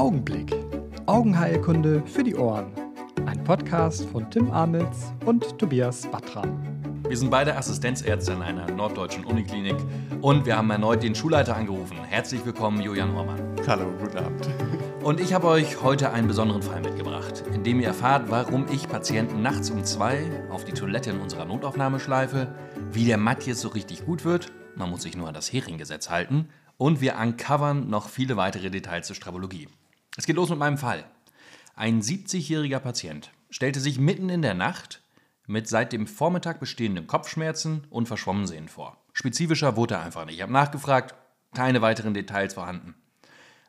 Augenblick. Augenheilkunde für die Ohren. Ein Podcast von Tim Amitz und Tobias Batram. Wir sind beide Assistenzärzte in einer norddeutschen Uniklinik und wir haben erneut den Schulleiter angerufen. Herzlich willkommen, Julian Hormann. Hallo, guten Abend. Und ich habe euch heute einen besonderen Fall mitgebracht, in dem ihr erfahrt, warum ich Patienten nachts um zwei auf die Toilette in unserer Notaufnahme schleife, wie der Matthias so richtig gut wird, man muss sich nur an das Hering-Gesetz halten, und wir uncovern noch viele weitere Details zur Strabologie. Es geht los mit meinem Fall. Ein 70-jähriger Patient stellte sich mitten in der Nacht mit seit dem Vormittag bestehenden Kopfschmerzen und Verschwommensehen vor. Spezifischer wurde er einfach nicht. Ich habe nachgefragt, keine weiteren Details vorhanden.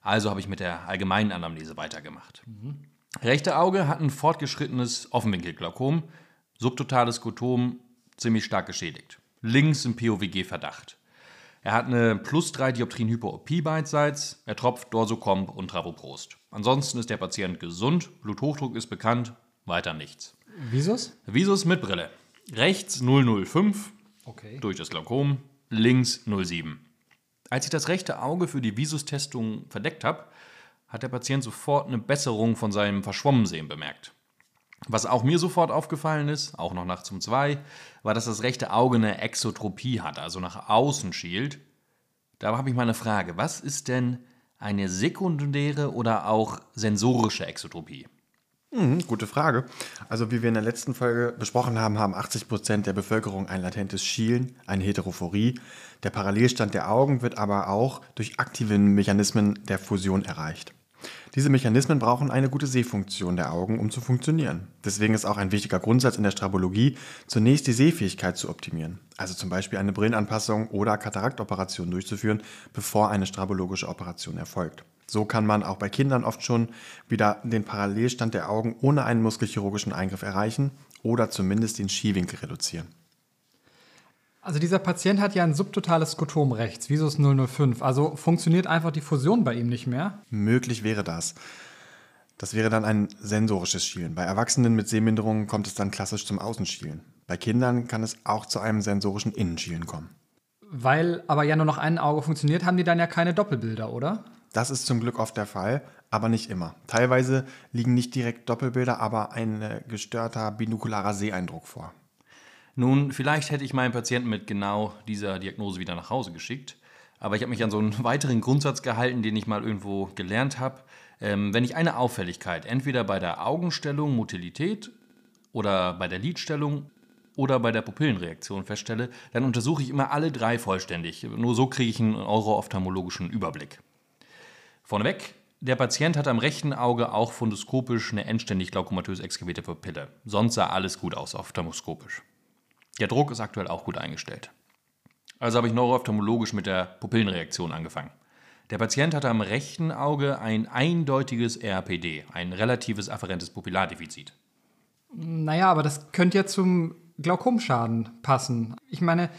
Also habe ich mit der allgemeinen Anamnese weitergemacht. Mhm. Rechte Auge hat ein fortgeschrittenes Offenwinkelglaukom, subtotales Skotom ziemlich stark geschädigt. Links ein POWG-Verdacht. Er hat eine plus 3 Dioptrien Hyperopie beidseits, er tropft Dorsokomp und Travoprost. Ansonsten ist der Patient gesund, Bluthochdruck ist bekannt, weiter nichts. Visus? Visus mit Brille. Rechts 005 Okay. durch das Glaukom, links 07. Als ich das rechte Auge für die Visus-Testung verdeckt habe, hat der Patient sofort eine Besserung von seinem Verschwommensehen bemerkt. Was auch mir sofort aufgefallen ist, auch noch nachts um zwei, war, dass das rechte Auge eine Exotropie hat, also nach außen schielt. Da habe ich mal eine Frage. Was ist denn eine sekundäre oder auch sensorische Exotropie? Mhm, gute Frage. Also wie wir in der letzten Folge besprochen haben, haben 80 Prozent der Bevölkerung ein latentes Schielen, eine Heterophorie. Der Parallelstand der Augen wird aber auch durch aktive Mechanismen der Fusion erreicht. Diese Mechanismen brauchen eine gute Sehfunktion der Augen, um zu funktionieren. Deswegen ist auch ein wichtiger Grundsatz in der Strabologie, zunächst die Sehfähigkeit zu optimieren. Also zum Beispiel eine Brillenanpassung oder Kataraktoperation durchzuführen, bevor eine strabologische Operation erfolgt. So kann man auch bei Kindern oft schon wieder den Parallelstand der Augen ohne einen muskelchirurgischen Eingriff erreichen oder zumindest den Skiwinkel reduzieren. Also dieser Patient hat ja ein subtotales Skotom rechts, Visus 005. Also funktioniert einfach die Fusion bei ihm nicht mehr. Möglich wäre das. Das wäre dann ein sensorisches Schielen. Bei Erwachsenen mit Sehminderungen kommt es dann klassisch zum Außenschielen. Bei Kindern kann es auch zu einem sensorischen Innenschielen kommen. Weil aber ja nur noch ein Auge funktioniert, haben die dann ja keine Doppelbilder, oder? Das ist zum Glück oft der Fall, aber nicht immer. Teilweise liegen nicht direkt Doppelbilder, aber ein äh, gestörter binokularer Seheindruck vor. Nun, vielleicht hätte ich meinen Patienten mit genau dieser Diagnose wieder nach Hause geschickt. Aber ich habe mich an so einen weiteren Grundsatz gehalten, den ich mal irgendwo gelernt habe. Ähm, wenn ich eine Auffälligkeit entweder bei der Augenstellung, Motilität oder bei der Lidstellung oder bei der Pupillenreaktion feststelle, dann untersuche ich immer alle drei vollständig. Nur so kriege ich einen euroophthalmologischen Überblick. Vorneweg, der Patient hat am rechten Auge auch fundoskopisch eine endständig glaukomatös exkavierte Pupille. Sonst sah alles gut aus, ophthalmoskopisch. Der Druck ist aktuell auch gut eingestellt. Also habe ich neuroophthalmologisch mit der Pupillenreaktion angefangen. Der Patient hatte am rechten Auge ein eindeutiges RPD, ein relatives afferentes Pupillardefizit. Naja, aber das könnte ja zum Glaukomschaden passen. Ich meine,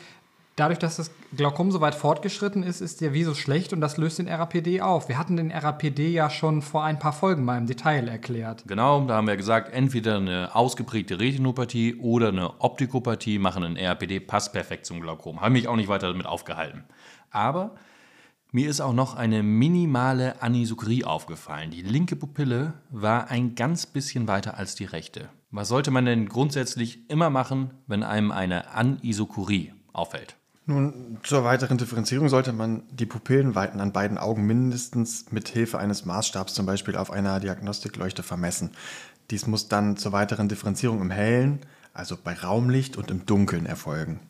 dadurch, dass das Glaukom so weit fortgeschritten ist, ist der Visus schlecht und das löst den RAPD auf. Wir hatten den RAPD ja schon vor ein paar Folgen mal im Detail erklärt. Genau, da haben wir gesagt, entweder eine ausgeprägte Retinopathie oder eine Optikopathie machen einen RAPD, passt perfekt zum Glaukom. Habe mich auch nicht weiter damit aufgehalten. Aber mir ist auch noch eine minimale Anisokorie aufgefallen. Die linke Pupille war ein ganz bisschen weiter als die rechte. Was sollte man denn grundsätzlich immer machen, wenn einem eine Anisokorie auffällt? Nun, zur weiteren Differenzierung sollte man die Pupillenweiten an beiden Augen mindestens mit Hilfe eines Maßstabs, zum Beispiel auf einer Diagnostikleuchte, vermessen. Dies muss dann zur weiteren Differenzierung im Hellen, also bei Raumlicht und im Dunkeln erfolgen.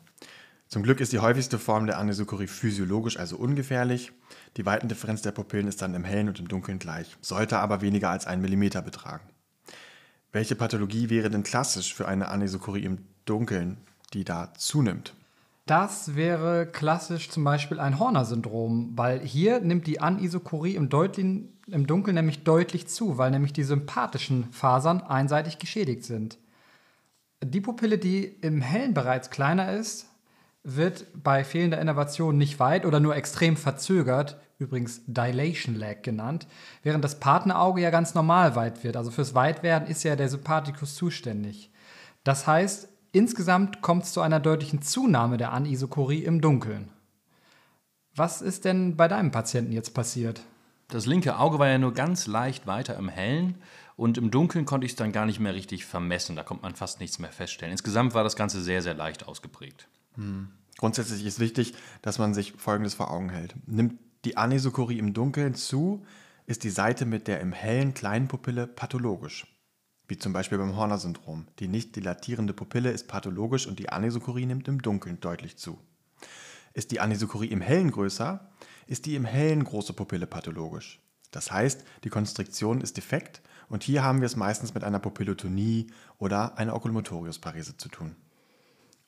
Zum Glück ist die häufigste Form der Anisokorie physiologisch, also ungefährlich. Die Weitendifferenz der Pupillen ist dann im Hellen und im Dunkeln gleich, sollte aber weniger als einen Millimeter betragen. Welche Pathologie wäre denn klassisch für eine Anisokorie im Dunkeln, die da zunimmt? Das wäre klassisch zum Beispiel ein Horner-Syndrom, weil hier nimmt die Anisokorie im, im Dunkeln nämlich deutlich zu, weil nämlich die sympathischen Fasern einseitig geschädigt sind. Die Pupille, die im Hellen bereits kleiner ist, wird bei fehlender Innervation nicht weit oder nur extrem verzögert, übrigens Dilation Lag genannt, während das Partnerauge ja ganz normal weit wird. Also fürs Weitwerden ist ja der Sympathikus zuständig. Das heißt, insgesamt kommt es zu einer deutlichen Zunahme der Anisokorie im Dunkeln. Was ist denn bei deinem Patienten jetzt passiert? Das linke Auge war ja nur ganz leicht weiter im Hellen und im Dunkeln konnte ich es dann gar nicht mehr richtig vermessen. Da konnte man fast nichts mehr feststellen. Insgesamt war das Ganze sehr, sehr leicht ausgeprägt. Grundsätzlich ist wichtig, dass man sich Folgendes vor Augen hält. Nimmt die Anisokorie im Dunkeln zu, ist die Seite mit der im hellen kleinen Pupille pathologisch. Wie zum Beispiel beim Horner-Syndrom. Die nicht dilatierende Pupille ist pathologisch und die Anisokorie nimmt im Dunkeln deutlich zu. Ist die Anisokorie im Hellen größer, ist die im Hellen große Pupille pathologisch. Das heißt, die Konstriktion ist defekt und hier haben wir es meistens mit einer Pupillotonie oder einer Oculomotorius-Parese zu tun.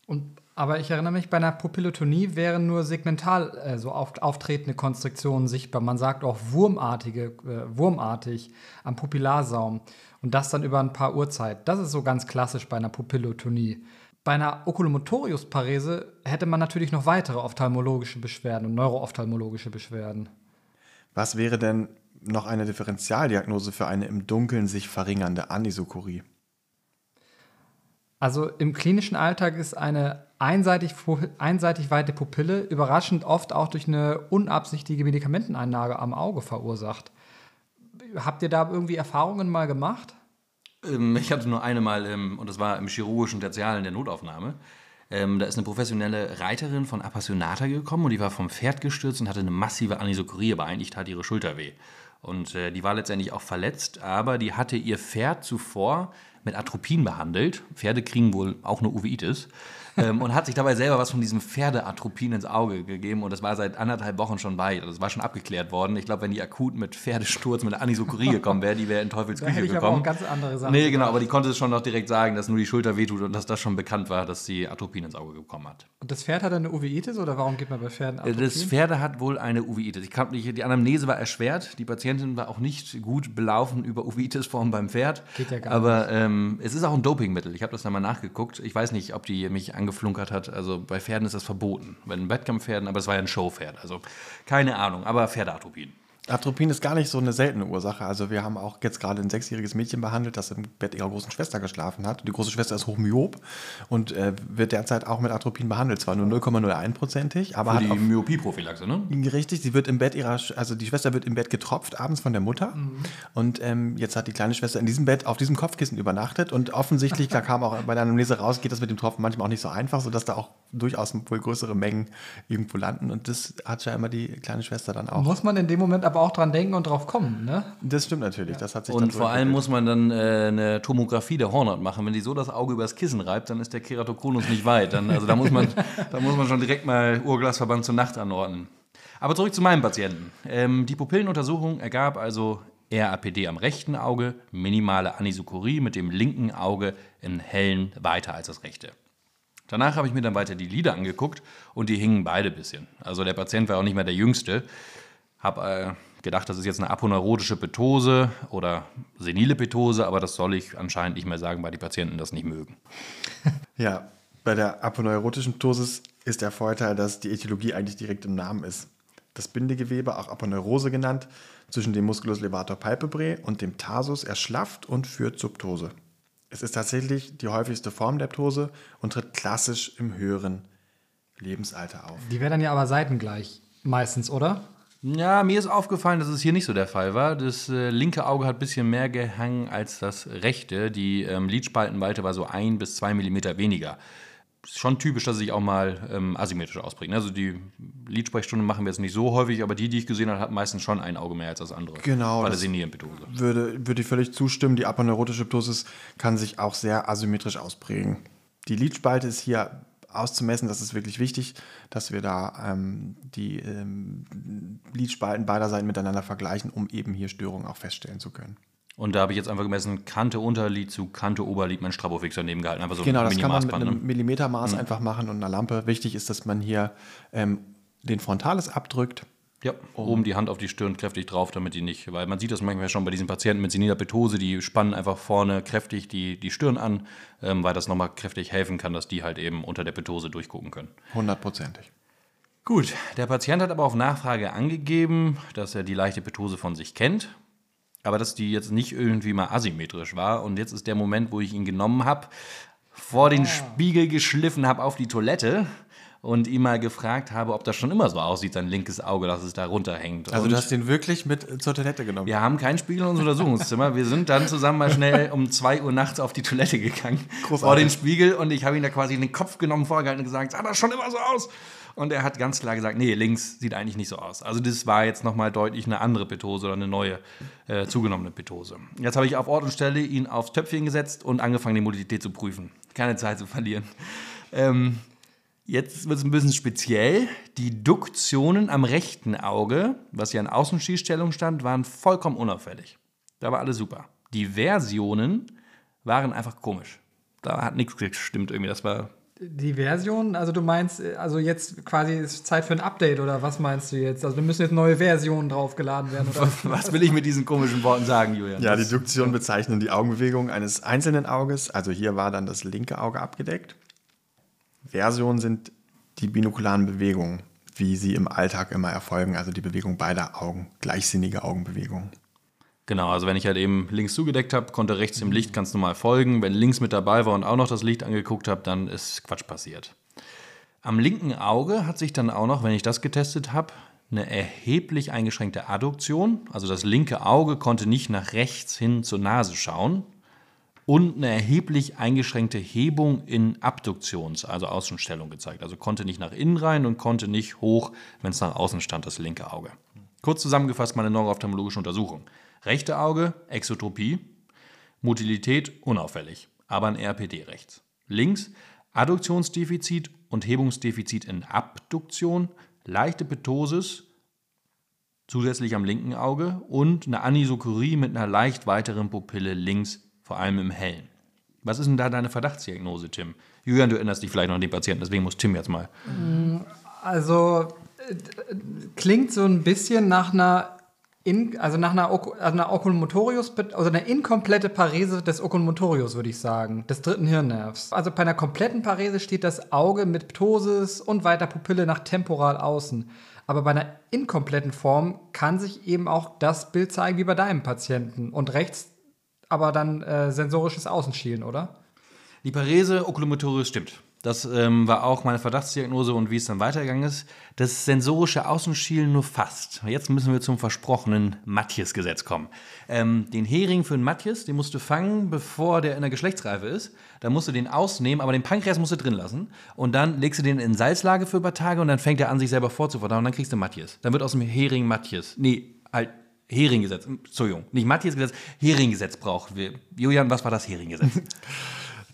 Und, aber ich erinnere mich, bei einer Pupillotonie wären nur segmental äh, so auf, auftretende Konstruktionen sichtbar. Man sagt auch wurmartige, äh, wurmartig am Pupillarsaum. Und das dann über ein paar Uhrzeit. Das ist so ganz klassisch bei einer Pupillotonie. Bei einer Oculomotorius-Parese hätte man natürlich noch weitere ophthalmologische Beschwerden und neuroophthalmologische Beschwerden. Was wäre denn noch eine Differentialdiagnose für eine im Dunkeln sich verringernde Anisokorie? Also im klinischen Alltag ist eine einseitig, einseitig weite Pupille überraschend oft auch durch eine unabsichtige Medikamenteneinnahme am Auge verursacht. Habt ihr da irgendwie Erfahrungen mal gemacht? Ähm, ich hatte nur eine Mal, ähm, und das war im chirurgischen Tertial in der Notaufnahme. Ähm, da ist eine professionelle Reiterin von Appassionata gekommen und die war vom Pferd gestürzt und hatte eine massive Anisokorie, aber eigentlich tat ihre Schulter weh. Und äh, die war letztendlich auch verletzt, aber die hatte ihr Pferd zuvor mit Atropin behandelt. Pferde kriegen wohl auch eine Uveitis. ähm, und hat sich dabei selber was von diesem Pferdeatropin ins Auge gegeben und das war seit anderthalb Wochen schon bei. Also das war schon abgeklärt worden. Ich glaube, wenn die akut mit Pferdesturz, mit einer Anisokorie gekommen wäre, die wäre in Teufels Da Küche hätte ich aber gekommen. auch ganz andere Sachen. Nee, genau, aber die konnte es schon noch direkt sagen, dass nur die Schulter wehtut und dass das schon bekannt war, dass sie Atropin ins Auge bekommen hat. Und das Pferd hat eine Uveitis oder warum gibt man bei Pferden Äh, Atropin? Das Pferde hat wohl eine Uveitis. Ich glaub nicht, die Anamnese war erschwert. Die Patientin war auch nicht gut belaufen über Uveitis-Form beim Pferd. Geht ja gar Aber ähm, es ist auch ein Dopingmittel. Ich habe das dann mal nachgeguckt. Ich weiß nicht, ob die mich angeflunkert hat. Also bei Pferden ist das verboten. Bei den Wettkampfpferden, aber es war ja ein Showpferd. Also keine Ahnung, aber Pferdeatropin. Atropin ist gar nicht so eine seltene Ursache. Also wir haben auch jetzt gerade ein sechsjähriges Mädchen behandelt, das im Bett ihrer großen Schwester geschlafen hat. Die große Schwester ist hochmyop und äh, wird derzeit auch mit Atropin behandelt. Zwar nur 0,01-prozentig, aber Für hat die Myopie-Prophylaxe, ne? Richtig, sie wird im Bett ihrer, also die Schwester wird im Bett getropft abends von der Mutter. Und ähm, jetzt hat die kleine Schwester in diesem Bett auf diesem Kopfkissen übernachtet. Und offensichtlich, da kam auch bei der Anamnese raus, geht das mit dem Tropfen manchmal auch nicht so einfach, sodass da auch durchaus wohl größere Mengen irgendwo landen. Und das hat scheinbar die kleine Schwester dann auch. Muss man in dem Moment aber auch dran denken und drauf kommen, ne? Das stimmt natürlich, das hat sich Und vor allem muss man dann äh, eine Tomographie der Hornhaut machen. Wenn die so das Auge übers Kissen reibt, dann ist der Keratokonus nicht weit. Dann, also da muss, man, da muss man schon direkt mal Urglasverband zur Nacht anordnen. Aber zurück zu meinem Patienten. Ähm, die Pupillenuntersuchung ergab also RAPD am rechten Auge, minimale Anisokorie mit dem linken Auge in hellen weiter als das rechte. Danach habe ich mir dann weiter die Lider angeguckt und die hingen beide ein bisschen. Also der Patient war auch nicht mehr der Jüngste. Habe äh, gedacht, das ist jetzt eine aponeurotische Petose oder senile Petose, aber das soll ich anscheinend nicht mehr sagen, weil die Patienten das nicht mögen. Ja, bei der aponeurotischen Ptosis ist der Vorteil, dass die Ätiologie eigentlich direkt im Namen ist. Das Bindegewebe, auch Aponeurose genannt, zwischen dem Musculus levator palpebrae und dem Tarsus erschlafft und führt zur Ptose. Es ist tatsächlich die häufigste Form der Ptose und tritt klassisch im höheren Lebensalter auf. Die wäre dann ja aber seitengleich meistens, oder? Ja, mir ist aufgefallen, dass es hier nicht so der Fall war. Das äh, linke Auge hat ein bisschen mehr gehangen als das rechte. Die ähm, Lidspaltenweite war so ein bis zwei Millimeter weniger. Ist schon typisch, dass es sich auch mal ähm, asymmetrisch ausprägt. Also die Lidsprechstunde machen wir jetzt nicht so häufig, aber die, die ich gesehen habe, hat meistens schon ein Auge mehr als das andere. Genau, Bei der Senierenpetose. Würde, würde ich völlig zustimmen. Die aponeurotische Ptosis kann sich auch sehr asymmetrisch ausprägen. Die Lidspalte ist hier auszumessen, das ist wirklich wichtig, dass wir da ähm, die ähm, Lidspalten beider Seiten miteinander vergleichen, um eben hier Störungen auch feststellen zu können. Und da habe ich jetzt einfach gemessen, Kante Unterlid zu Kante Oberlid, mein Strabofixer nebengehalten. Einfach so Genau, das kann man mit Minimaßband, einem ne? Millimetermaß einfach machen und einer Lampe. Wichtig ist, dass man hier ähm, den Frontalis abdrückt. Ja, oben die Hand auf die Stirn kräftig drauf, damit die nicht, weil man sieht das manchmal schon bei diesen Patienten mit seniler Petose, die spannen einfach vorne kräftig die, die Stirn an, ähm, weil das nochmal kräftig helfen kann, dass die halt eben unter der Petose durchgucken können. Hundertprozentig. Gut, der Patient hat aber auf Nachfrage angegeben, dass er die leichte Petose von sich kennt, aber dass die jetzt nicht irgendwie mal asymmetrisch war. Und jetzt ist der Moment, wo ich ihn genommen habe, vor den Spiegel geschliffen habe auf die Toilette und ihn mal gefragt habe, ob das schon immer so aussieht, sein linkes Auge, dass es da runterhängt. Also und du hast den wirklich mit zur Toilette genommen? wir haben keinen Spiegel in unserem Untersuchungszimmer. Wir sind dann zusammen mal schnell um 2 Uhr nachts auf die Toilette gegangen. Großartig. Vor den Spiegel und ich habe ihn da quasi in den Kopf genommen, vorgehalten und gesagt, sah das schon immer so aus? Und er hat ganz klar gesagt, nee, links sieht eigentlich nicht so aus. Also das war jetzt nochmal deutlich eine andere Petose oder eine neue äh, zugenommene Petose. Jetzt habe ich auf Ort und Stelle ihn aufs Töpfchen gesetzt und angefangen, die Modalität zu prüfen. Keine Zeit zu verlieren. Ähm, Jetzt wird es ein bisschen speziell. Die Duktionen am rechten Auge, was ja in Außenschießstellung stand, waren vollkommen unauffällig. Da war alles super. Die Versionen waren einfach komisch. Da hat nichts gestimmt irgendwie. Das war. Die Version, also du meinst, äh, also jetzt quasi ist Zeit für ein Update oder was meinst du jetzt? Also da müssen jetzt neue Versionen draufgeladen werden oder Was will ich mit diesen komischen Worten sagen, Julian? Ja, die Das- Duktion bezeichnen die Augenbewegung eines einzelnen Auges. Also hier war dann das linke Auge abgedeckt. Versionen sind die binokularen Bewegungen, wie sie im Alltag immer erfolgen. Also die Bewegung beider Augen, gleichsinnige Augenbewegungen. Genau, also wenn ich halt eben links zugedeckt habe, konnte rechts im Licht ganz normal folgen. Wenn links mit dabei war und auch noch das Licht angeguckt habe, dann ist Quatsch passiert. Am linken Auge hat sich dann auch noch, wenn ich das getestet habe, eine erheblich eingeschränkte Adduktion. Also das linke Auge konnte nicht nach rechts hin zur Nase schauen. Und eine erheblich eingeschränkte Hebung in Abduktions-, also Außenstellung gezeigt. Also konnte nicht nach innen rein und konnte nicht hoch, wenn es nach außen stand, das linke Auge. Kurz zusammengefasst meine neuroophthalmologische Untersuchung. Rechte Auge, Exotropie, Motilität unauffällig, aber ein RPD rechts. Links Adduktionsdefizit und Hebungsdefizit in Abduktion, leichte Ptosis, zusätzlich am linken Auge und eine Anisokorie mit einer leicht weiteren Pupille links, vor allem im Hellen. Was ist denn da deine Verdachtsdiagnose, Tim? Julian, du erinnerst dich vielleicht noch an den Patienten, deswegen muss Tim jetzt mal. Also äh, klingt so ein bisschen nach einer in, also nach einer, also einer Oculomotorius, also einer inkomplette Parese des Oculomotorius, würde ich sagen, des dritten Hirnnervs. Also bei einer kompletten Parese steht das Auge mit Ptosis und weiter Pupille nach temporal außen. Aber bei einer inkompletten Form kann sich eben auch das Bild zeigen wie bei deinem Patienten. Und rechts aber dann äh, sensorisches Außenschielen, oder? Die Parese oculomotorius stimmt. Das ähm, war auch meine Verdachtsdiagnose und wie es dann weitergegangen ist. Das sensorische Außenschielen nur fast. Jetzt müssen wir zum versprochenen Matjes-Gesetz kommen. Ähm, den Hering für den Matjes, den musst du fangen, bevor der in der Geschlechtsreife ist. Dann musst du den ausnehmen, aber den Pankreas musst du drin lassen. Und dann legst du den in Salzlage für ein paar Tage und dann fängt er an, sich selber vorzuverdauen. Und dann kriegst du Matjes. Dann wird aus dem Hering Matjes. Nee, halt Heringgesetz. Entschuldigung, nicht Matjes-Gesetz, Heringgesetz brauchen wir. Julian, was war das Heringgesetz?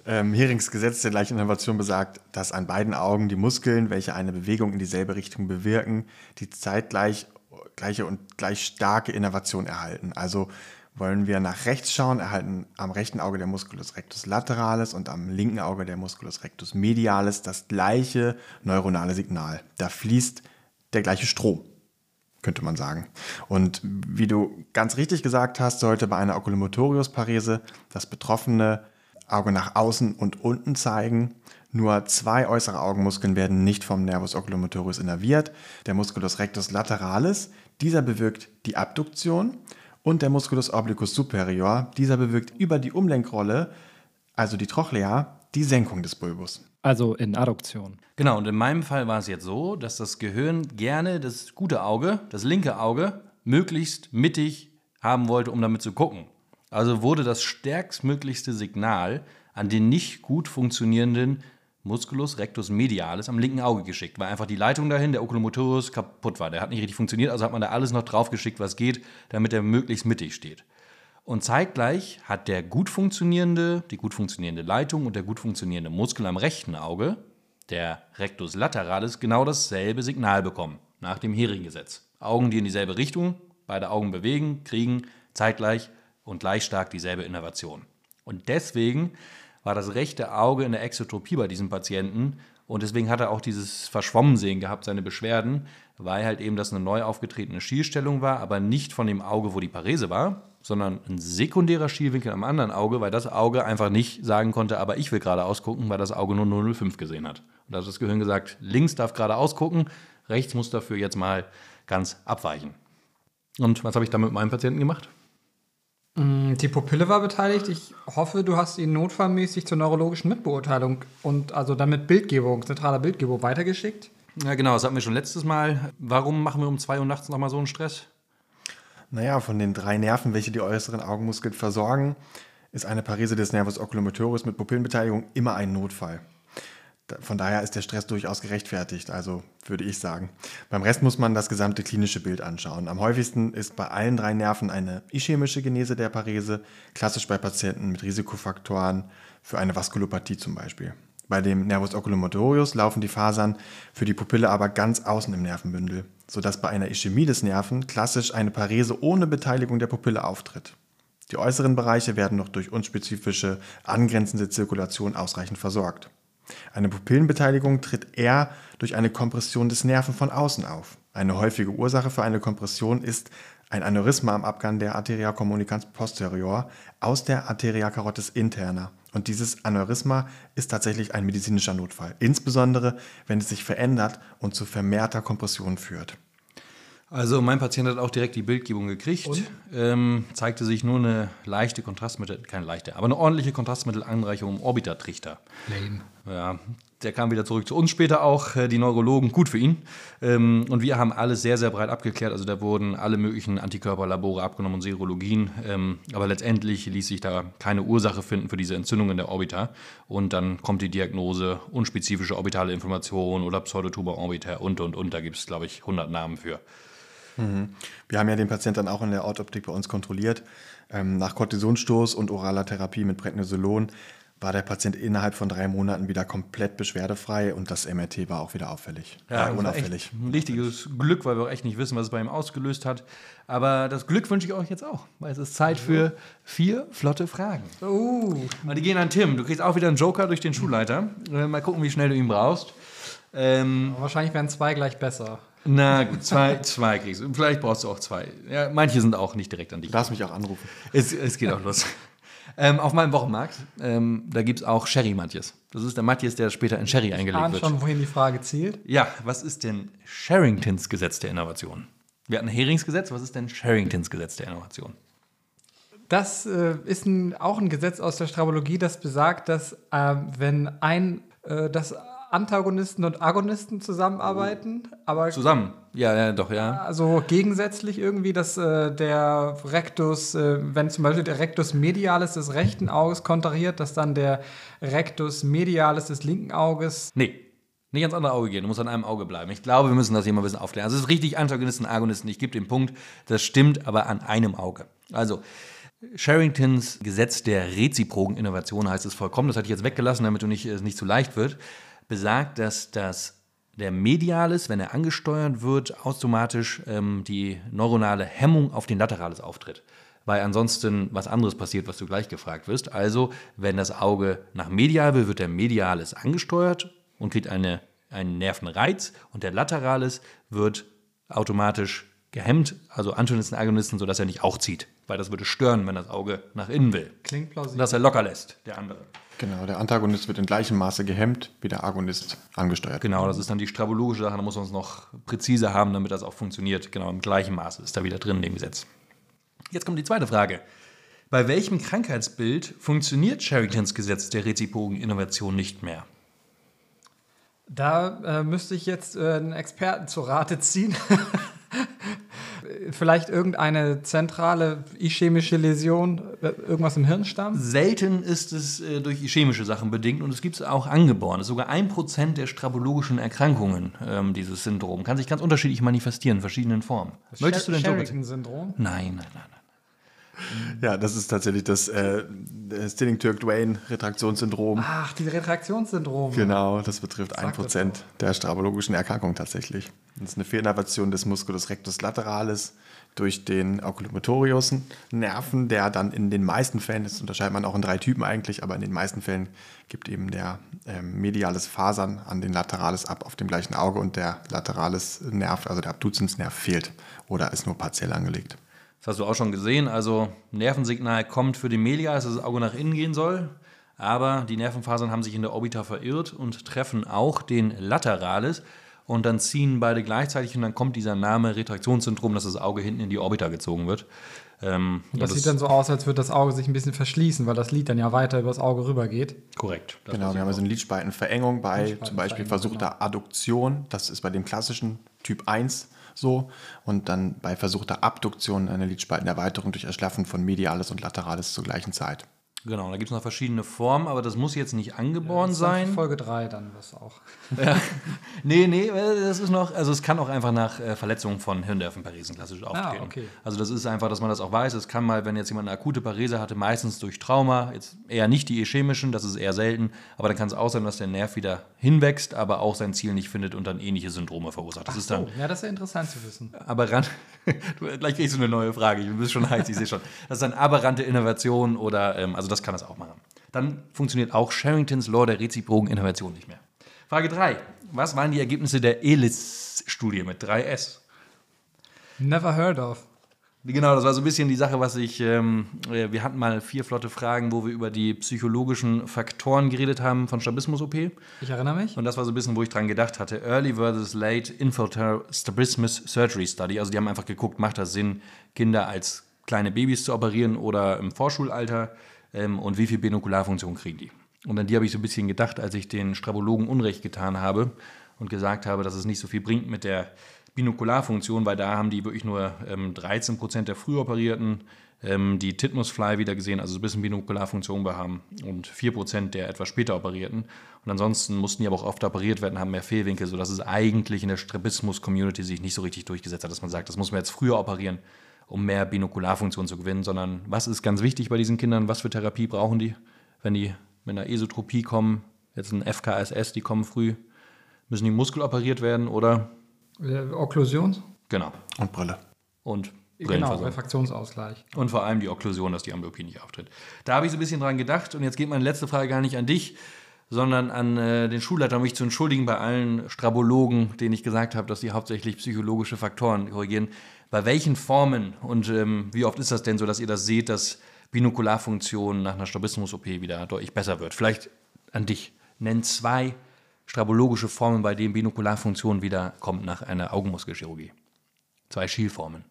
Ähm, Herings Gesetz der Innovation besagt, dass an beiden Augen die Muskeln, welche eine Bewegung in dieselbe Richtung bewirken, die zeitgleich gleiche und gleich starke Innervation erhalten. Also wollen wir nach rechts schauen, erhalten am rechten Auge der Musculus rectus lateralis und am linken Auge der Musculus rectus medialis das gleiche neuronale Signal. Da fließt der gleiche Strom könnte man sagen. Und wie du ganz richtig gesagt hast, sollte bei einer Oculomotorius-Parese das betroffene Auge nach außen und unten zeigen. Nur zwei äußere Augenmuskeln werden nicht vom Nervus oculomotorius innerviert. Der Musculus rectus lateralis, dieser bewirkt die Abduktion und der Musculus obliquus superior, dieser bewirkt über die Umlenkrolle, also die Trochlea, die Senkung des Bulbus. Also in Adduktion. Genau, und in meinem Fall war es jetzt so, dass das Gehirn gerne das gute Auge, das linke Auge, möglichst mittig haben wollte, um damit zu gucken. Also wurde das stärkstmöglichste Signal an den nicht gut funktionierenden Musculus rectus medialis am linken Auge geschickt, weil einfach die Leitung dahin, der Oculomotorius, kaputt war. Der hat nicht richtig funktioniert, also hat man da alles noch drauf geschickt, was geht, damit er möglichst mittig steht. Und zeitgleich hat der gut funktionierende, die gut funktionierende Leitung und der gut funktionierende Muskel am rechten Auge, der Rectus lateralis, genau dasselbe Signal bekommen, nach dem Hering-Gesetz. Augen, die in dieselbe Richtung, beide Augen bewegen, kriegen zeitgleich und gleich stark dieselbe Innervation. Und deswegen war das rechte Auge in der Exotropie bei diesem Patienten und deswegen hat er auch dieses Verschwommensehen gehabt, seine Beschwerden, weil halt eben das eine neu aufgetretene Schielstellung war, aber nicht von dem Auge, wo die Parese war, sondern ein sekundärer Schielwinkel am anderen Auge, weil das Auge einfach nicht sagen konnte, aber ich will gerade ausgucken, weil das Auge nur 005 gesehen hat. Und da hat das Gehirn gesagt, links darf gerade ausgucken, rechts muss dafür jetzt mal ganz abweichen. Und was habe ich da mit meinem Patienten gemacht? Die Pupille war beteiligt. Ich hoffe, du hast ihn notfallmäßig zur neurologischen Mitbeurteilung und also dann mit Bildgebung, zentraler Bildgebung weitergeschickt. Ja, genau, das hatten wir schon letztes Mal. Warum machen wir um 2 Uhr nachts nochmal so einen Stress? Naja, von den drei Nerven, welche die äußeren Augenmuskeln versorgen, ist eine Parese des Nervus oculomotoris mit Pupillenbeteiligung immer ein Notfall. Von daher ist der Stress durchaus gerechtfertigt, also würde ich sagen. Beim Rest muss man das gesamte klinische Bild anschauen. Am häufigsten ist bei allen drei Nerven eine ischämische Genese der Parese, klassisch bei Patienten mit Risikofaktoren für eine Vaskulopathie zum Beispiel. Bei dem Nervus oculomotorius laufen die Fasern für die Pupille aber ganz außen im Nervenbündel, sodass bei einer Ischämie des Nerven klassisch eine Parese ohne Beteiligung der Pupille auftritt. Die äußeren Bereiche werden noch durch unspezifische angrenzende Zirkulation ausreichend versorgt. Eine Pupillenbeteiligung tritt eher durch eine Kompression des Nerven von außen auf. Eine häufige Ursache für eine Kompression ist ein Aneurysma am Abgang der Arteria communicans posterior aus der Arteria carotis interna. Und dieses Aneurysma ist tatsächlich ein medizinischer Notfall, insbesondere wenn es sich verändert und zu vermehrter Kompression führt. Also mein Patient hat auch direkt die Bildgebung gekriegt. Ähm, zeigte sich nur eine leichte Kontrastmittel, keine leichte, aber eine ordentliche Kontrastmittelanreichung im Orbitatrichter. Lame. Ja, der kam wieder zurück zu uns später auch, äh, die Neurologen, gut für ihn. Ähm, und wir haben alles sehr, sehr breit abgeklärt. Also da wurden alle möglichen Antikörperlabore abgenommen und Serologien. Ähm, aber letztendlich ließ sich da keine Ursache finden für diese Entzündung in der Orbita. Und dann kommt die Diagnose unspezifische orbitale Inflammation oder Pseudotumor orbiter und, und, und. Da gibt es, glaube ich, 100 Namen für. Wir haben ja den Patienten dann auch in der Orthoptik bei uns kontrolliert. Ähm, nach Kortisonstoß und oraler Therapie mit Prednisolon war der Patient innerhalb von drei Monaten wieder komplett beschwerdefrei und das MRT war auch wieder auffällig. Ja, äh, war unauffällig. echt ein richtiges Glück, weil wir auch echt nicht wissen, was es bei ihm ausgelöst hat. Aber das Glück wünsche ich euch jetzt auch, weil es ist Zeit für vier flotte Fragen. Uh, Und die gehen an Tim. Du kriegst auch wieder einen Joker durch den Schulleiter. Äh, mal gucken, wie schnell du ihn brauchst. Ähm, wahrscheinlich wären zwei gleich besser. na gut, zwei, zwei kriegst du. Vielleicht brauchst du auch zwei. Ja, manche sind auch nicht direkt an dich. Darfst mich auch anrufen. Es, es geht auch los. Ähm, auf meinem Wochenmarkt, ähm, da gibt es auch Sherry Matjes. Das ist der Matjes, der später in Sherry eingelegt Ahnen wird. schon, wohin die Frage zielt. Ja, was ist denn Sherringtons Gesetz der Innovation? Wir hatten Heringsgesetz, was ist denn Sherringtons Gesetz der Innovation? Das äh, ist ein, auch ein Gesetz aus der Strabologie, das besagt, dass äh, wenn ein, äh, dass Antagonisten und Agonisten zusammenarbeiten, aber Zusammen. Ja, ja, doch, ja. also gegensätzlich irgendwie, dass äh, der Rectus, äh, wenn zum Beispiel der Rectus medialis des rechten Auges kontrahiert, dass dann der Rectus medialis des linken Auges Nee, nicht ans andere Auge gehen, du musst an einem Auge bleiben. Ich glaube, wir müssen das hier mal ein bisschen aufklären. Also es ist richtig Antagonisten, Agonisten. Ich gebe den Punkt, das stimmt, aber an einem Auge. Also, Sherringtons Gesetz der reziproken Innovation heißt es vollkommen, das hatte ich jetzt weggelassen, damit du nicht, es nicht zu leicht wird, besagt, dass das der Medialis, wenn er angesteuert wird, automatisch ähm, die neuronale Hemmung auf den Lateralis auftritt. Weil ansonsten was anderes passiert, was du gleich gefragt wirst. Also, wenn das Auge nach medial will, wird der Medialis angesteuert und kriegt eine, einen Nervenreiz und der Lateralis wird automatisch gehemmt, also Antagonisten, Agonisten, sodass er nicht auch zieht. Weil das würde stören, wenn das Auge nach innen will. klingt plausibel. Dass er locker lässt, der andere. Genau, der Antagonist wird in gleichem Maße gehemmt, wie der Agonist angesteuert. Genau, das ist dann die strabologische Sache, da muss man es noch präziser haben, damit das auch funktioniert. Genau, im gleichen Maße ist da wieder drin in dem Gesetz. Jetzt kommt die zweite Frage. Bei welchem Krankheitsbild funktioniert Sherringtons Gesetz der reziproken Innovation nicht mehr? Da äh, müsste ich jetzt äh, einen Experten zu Rate ziehen. Vielleicht irgendeine zentrale ischämische Läsion, irgendwas im Hirnstamm? Selten ist es äh, durch chemische Sachen bedingt und es gibt es auch angeboren. Es ist sogar ein Prozent der strabologischen Erkrankungen, ähm, dieses Syndrom. Kann sich ganz unterschiedlich manifestieren, in verschiedenen Formen. Möchtest du den Joker? Sheridan-Syndrom? Nein, nein, nein, nein. Ja, das ist tatsächlich das äh, Stilling-Türk-Duane-Retraktionssyndrom. Ach, die Retraktionssyndrom. Genau, das betrifft Sag 1% der strabologischen Erkrankung tatsächlich. Das ist eine Fehlinnervation des Musculus rectus lateralis durch den Oculomotorius Nerven, der dann in den meisten Fällen, das unterscheidet man auch in drei Typen eigentlich, aber in den meisten Fällen gibt eben der ähm, mediales Fasern an den Lateralis ab auf dem gleichen Auge und der Lateralis Nerv, also der Abduzensnerv fehlt oder ist nur partiell angelegt. Das hast du auch schon gesehen. Also Nervensignal kommt für den Medialis, dass das Auge nach innen gehen soll. Aber die Nervenfasern haben sich in der Orbita verirrt und treffen auch den Lateralis. Und dann ziehen beide gleichzeitig und dann kommt dieser Name Retraktionssyndrom, dass das Auge hinten in die Orbita gezogen wird. Ähm, Und das, ja, sieht dann so aus, als würde das Auge sich ein bisschen verschließen, weil das Lid dann ja weiter übers Auge rübergeht. korrekt. Das Genau, wir haben also eine Lidspaltenverengung bei zum Lidspaltenverengung, Beispiel versuchter Adduktion. Das ist bei dem klassischen Typ 1 so. Und dann bei versuchter Abduktion eine Lidspaltenerweiterung durch Erschlaffen von Mediales und Lateralis zur gleichen Zeit. Genau, da gibt es noch verschiedene Formen, aber das muss jetzt nicht angeboren für sein. Folge 3 dann was auch. Nee, nee, äh, das ist noch, also es kann auch einfach nach äh, Verletzungen von Hirnnervenparesen klassisch auftreten. okay. Also das ist einfach, dass man das auch weiß. Es kann mal, wenn jetzt jemand eine akute Parese hatte, meistens durch Trauma, jetzt eher nicht die ischämischen, das ist eher selten, aber dann kann es auch sein, dass der Nerv wieder hinwächst, aber auch sein Ziel nicht findet und dann ähnliche Syndrome verursacht. Das ist dann Oh, ja, das ist ja interessant zu wissen. aberrant. Du, gleich kriegst du eine neue Frage. Du bist schon heiß, ich sehe schon. Das ist dann aberrante Innovation oder, ähm, also das kann das auch machen. Dann funktioniert auch Sherringtons Law der reziproken Innovation nicht mehr. Frage 3. Was waren die Ergebnisse der ELIS-Studie mit 3S? Never heard of. Genau, das war so ein bisschen die Sache, was ich. Ähm, äh, wir hatten mal vier flotte Fragen, wo wir über die psychologischen Faktoren geredet haben von Strabismus-OP. Ich erinnere mich. Und das war so ein bisschen, wo ich dran gedacht hatte. Early versus Late Infiltrate Strabismus Surgery Study. Also die haben einfach geguckt, macht das Sinn, Kinder als kleine Babys zu operieren oder im Vorschulalter ähm, und wie viel Binokularfunktion kriegen die. Und an die habe ich so ein bisschen gedacht, als ich den Strabologen Unrecht getan habe und gesagt habe, dass es nicht so viel bringt mit der Binokularfunktion, weil da haben die wirklich nur ähm, 13 Prozent der Frühoperierten ähm, die Titmus-Fly wieder gesehen, also so ein bisschen Binokularfunktion haben und 4 Prozent der etwas später operierten. Und ansonsten mussten die aber auch oft operiert werden, haben mehr Fehlwinkel, sodass es eigentlich in der Strabismus-Community sich nicht so richtig durchgesetzt hat, dass man sagt, das muss man jetzt früher operieren, um mehr Binokularfunktion zu gewinnen, sondern was ist ganz wichtig bei diesen Kindern, was für Therapie brauchen die, wenn die mit einer Esotropie kommen, jetzt ein FKSS, die kommen früh, müssen die Muskel operiert werden oder Äh, Okklusion? genau Und Brille. und Genau. Refraktionsausgleich. Und vor allem die Okklusion, dass die Amblyopie nicht auftritt. Da habe ich so ein bisschen dran gedacht und jetzt geht meine letzte Frage gar nicht an dich, sondern an äh, den Schulleiter, um mich zu entschuldigen bei allen Strabologen, denen ich gesagt habe, dass die hauptsächlich psychologische Faktoren korrigieren. Bei welchen Formen und ähm, wie oft ist das denn so, dass ihr das seht, dass Binokularfunktion nach einer Strabismus-OP wieder deutlich besser wird? Vielleicht an dich. Nenn zwei strabologische Formen, bei denen Binokularfunktion wieder kommt nach einer Augenmuskelchirurgie. Zwei Schielformen.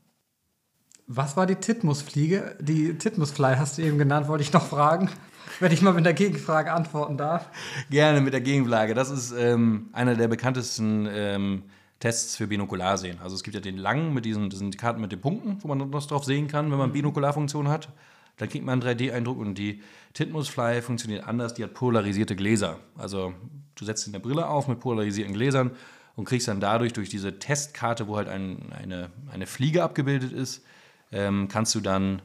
Was war die Titmusfliege? Die Titmusfly hast du eben genannt, wollte ich noch fragen. Wenn ich mal mit der Gegenfrage antworten darf. Gerne mit der Gegenfrage. Das ist ähm, einer der bekanntesten ähm, Tests für Binokularsehen. Also es gibt ja den langen mit diesen, diesen Karten mit den Punkten, wo man was drauf sehen kann, wenn man Binokularfunktion hat. Dann kriegt man einen 3D-Eindruck und die Titmusfly funktioniert anders. Die hat polarisierte Gläser. Also du setzt in der Brille auf mit polarisierten Gläsern und kriegst dann dadurch durch diese Testkarte, wo halt ein, eine, eine Fliege abgebildet ist, ähm, kannst du dann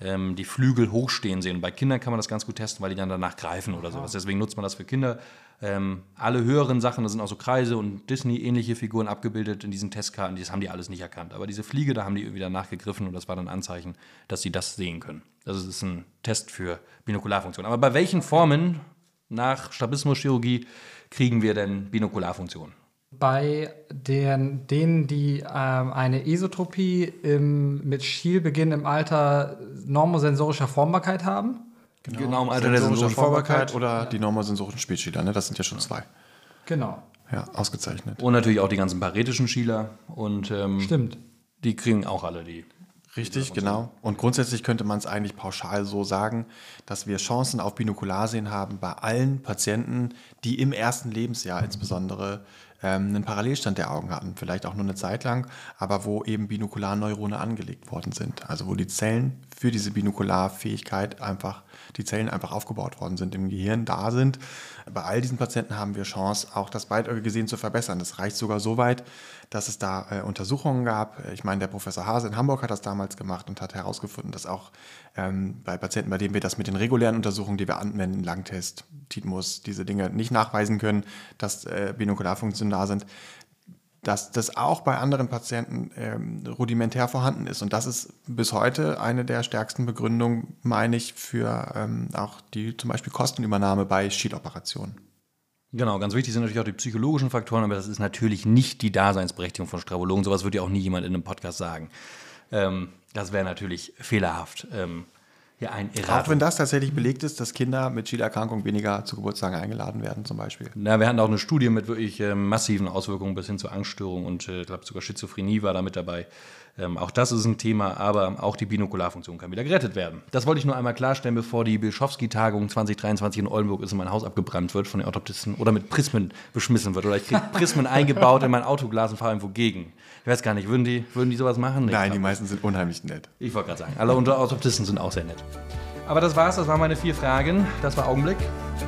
ähm, die Flügel hochstehen sehen. Bei Kindern kann man das ganz gut testen, weil die dann danach greifen oder sowas. Deswegen nutzt man das für Kinder. Ähm, alle höheren Sachen, da sind auch so Kreise und Disney-ähnliche Figuren abgebildet in diesen Testkarten, das haben die alles nicht erkannt. Aber diese Fliege, da haben die irgendwie danach gegriffen und das war dann ein Anzeichen, dass sie das sehen können. Also es ist ein Test für Binokularfunktion. Aber bei welchen Formen nach Strabismuschirurgie kriegen wir denn Binokularfunktion? Bei den, denen, die ähm, eine Esotropie im, mit Schielbeginn im Alter normosensorischer Formbarkeit haben. Genau, im Alter der Sensorische sensorischen Formbarkeit. oder die normosensorischen Spätschäler, ne? Das sind ja schon zwei. Genau, Ja, ausgezeichnet. Und natürlich auch die ganzen paretischen Schieler. Und ähm, stimmt. die kriegen auch alle die. Richtig, genau. Und grundsätzlich könnte man es eigentlich pauschal so sagen, dass wir Chancen auf Binokularsehen haben bei allen Patienten, die im ersten Lebensjahr insbesondere einen Parallelstand der Augen hatten, vielleicht auch nur eine Zeit lang, aber wo eben Binokularneurone angelegt worden sind. Also wo die Zellen für diese Binokularfähigkeit einfach, die Zellen einfach aufgebaut worden sind, im Gehirn da sind. Bei all diesen Patienten haben wir Chance, auch das beidäugige Sehen zu verbessern. Das reicht sogar so weit, dass es da äh, Untersuchungen gab. Ich meine, der Professor Hase in Hamburg hat das damals gemacht und hat herausgefunden, dass auch ähm, bei Patienten, bei denen wir das mit den regulären Untersuchungen, die wir anwenden, Langtest, Titmus, diese Dinge nicht nachweisen können, dass äh, Binokularfunktionen da sind, dass das auch bei anderen Patienten ähm, rudimentär vorhanden ist. Und das ist bis heute eine der stärksten Begründungen, meine ich, für ähm, auch die zum Beispiel Kostenübernahme bei Schieloperationen. Genau, ganz wichtig sind natürlich auch die psychologischen Faktoren, aber das ist natürlich nicht die Daseinsberechtigung von Strabologen. Sowas würde ja auch nie jemand in einem Podcast sagen. Ähm, das wäre natürlich fehlerhaft. Ähm, ja, ein Auch Erratum. wenn das tatsächlich belegt ist, dass Kinder mit Schielerkrankung weniger zu Geburtstagen eingeladen werden, zum Beispiel. Na, wir hatten auch eine Studie mit wirklich ähm, massiven Auswirkungen bis hin zu Angststörungen und äh, ich glaube sogar Schizophrenie war da mit dabei. Ähm, auch das ist ein Thema, aber auch die Binokularfunktion kann wieder gerettet werden. Das wollte ich nur einmal klarstellen, bevor die Bischofski-Tagung 2023 in Oldenburg ist und mein Haus abgebrannt wird von den Orthoptisten oder mit Prismen beschmissen wird oder ich kriege Prismen eingebaut in mein Autoglas und fahre irgendwo gegen. Ich weiß gar nicht, würden die, würden die sowas machen? Nee, Nein, die meisten sind unheimlich nett. Ich wollte gerade sagen, alle unter Orthoptisten sind auch sehr nett. Aber das war's, das waren meine vier Fragen. Das war Augenblick.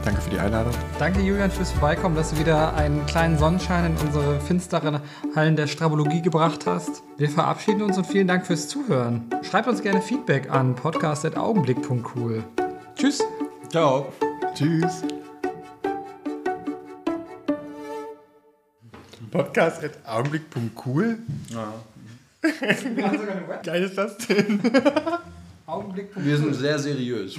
Danke für die Einladung. Danke, Julian, fürs Vorbeikommen, dass du wieder einen kleinen Sonnenschein in unsere finsteren Hallen der Strabologie gebracht hast. Wir verabschieden uns und vielen Dank fürs Zuhören. Schreibt uns gerne Feedback an podcast.augenblick.cool. Tschüss. Ciao. Tschüss. Podcast at augenblick.cool. Geil ist das denn? Augenblick. Wir sind sehr seriös.